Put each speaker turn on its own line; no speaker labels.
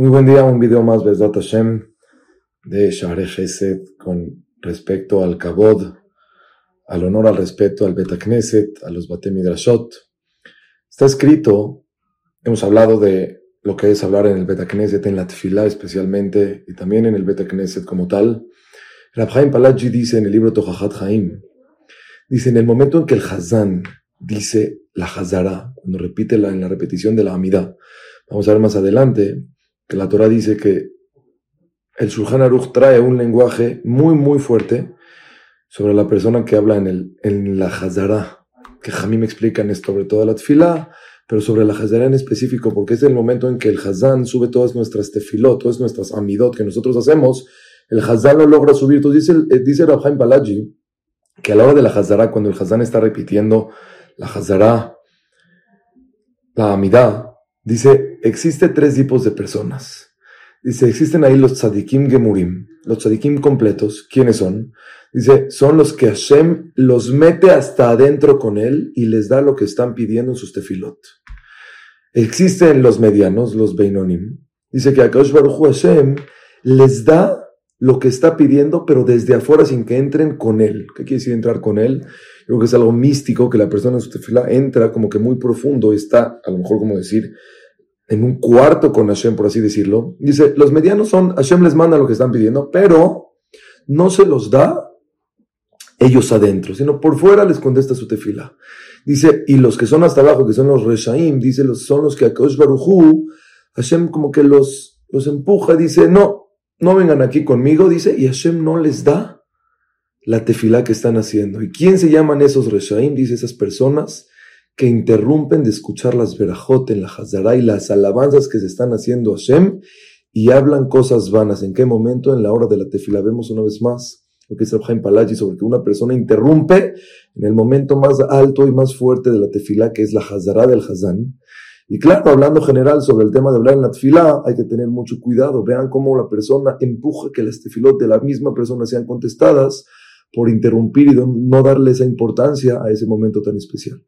Muy buen día, un video más, Besdat Hashem, de Share Chesed con respecto al Kabod, al honor, al respeto al Betakneset, a los Batemidrashot. Está escrito, hemos hablado de lo que es hablar en el Betakneset, en la Tfilá especialmente, y también en el Betakneset como tal. Rabhaim Palaji dice en el libro Tohahat Haim, dice en el momento en que el Hazán dice la Hazara, cuando repite la, en la repetición de la Amida, vamos a ver más adelante, que la Torah dice que el Shulchan Aruch trae un lenguaje muy, muy fuerte sobre la persona que habla en, el, en la Hazara, que a mí me explican es sobre toda la tefilá, pero sobre la Hazara en específico, porque es el momento en que el Hazán sube todas nuestras tefilot, todas nuestras amidot que nosotros hacemos, el Hazán lo logra subir. Entonces dice, eh, dice Rabhaim Balaji que a la hora de la Hazara, cuando el Hazán está repitiendo la Hazara, la amidad, Dice, existe tres tipos de personas. Dice, existen ahí los tzadikim gemurim, los tzadikim completos. ¿Quiénes son? Dice, son los que Hashem los mete hasta adentro con él y les da lo que están pidiendo en sus tefilot. Existen los medianos, los beinonim. Dice que a Baruch Hashem les da lo que está pidiendo, pero desde afuera sin que entren con él. ¿Qué quiere decir entrar con él? Yo creo que es algo místico, que la persona en su tefila entra como que muy profundo, está, a lo mejor como decir, en un cuarto con Hashem, por así decirlo. Dice, los medianos son, Hashem les manda lo que están pidiendo, pero no se los da ellos adentro, sino por fuera les contesta su tefila. Dice, y los que son hasta abajo, que son los Reshaim, dice, son los que a Baruchu, Hashem como que los, los empuja, dice, no, no vengan aquí conmigo, dice, y Hashem no les da la tefilá que están haciendo. ¿Y quién se llaman esos reshaim? Dice esas personas que interrumpen de escuchar las verajot en la Hazara y las alabanzas que se están haciendo a Hashem y hablan cosas vanas. ¿En qué momento? En la hora de la tefilá. Vemos una vez más lo que dice Rabhaim Palaji sobre que una persona interrumpe en el momento más alto y más fuerte de la tefilá, que es la Hazara del Hazán y claro, hablando general sobre el tema de hablar en la tefilá, hay que tener mucho cuidado. Vean cómo la persona empuja que las tefilot de la misma persona sean contestadas por interrumpir y no darle esa importancia a ese momento tan especial.